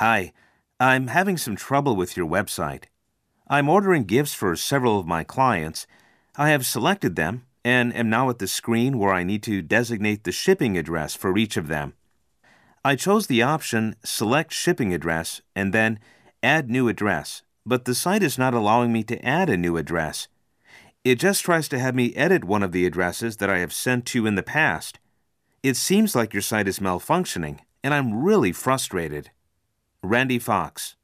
Hi, I'm having some trouble with your website. I'm ordering gifts for several of my clients. I have selected them and am now at the screen where I need to designate the shipping address for each of them. I chose the option Select Shipping Address and then Add New Address, but the site is not allowing me to add a new address. It just tries to have me edit one of the addresses that I have sent to in the past. It seems like your site is malfunctioning, and I'm really frustrated. Randy Fox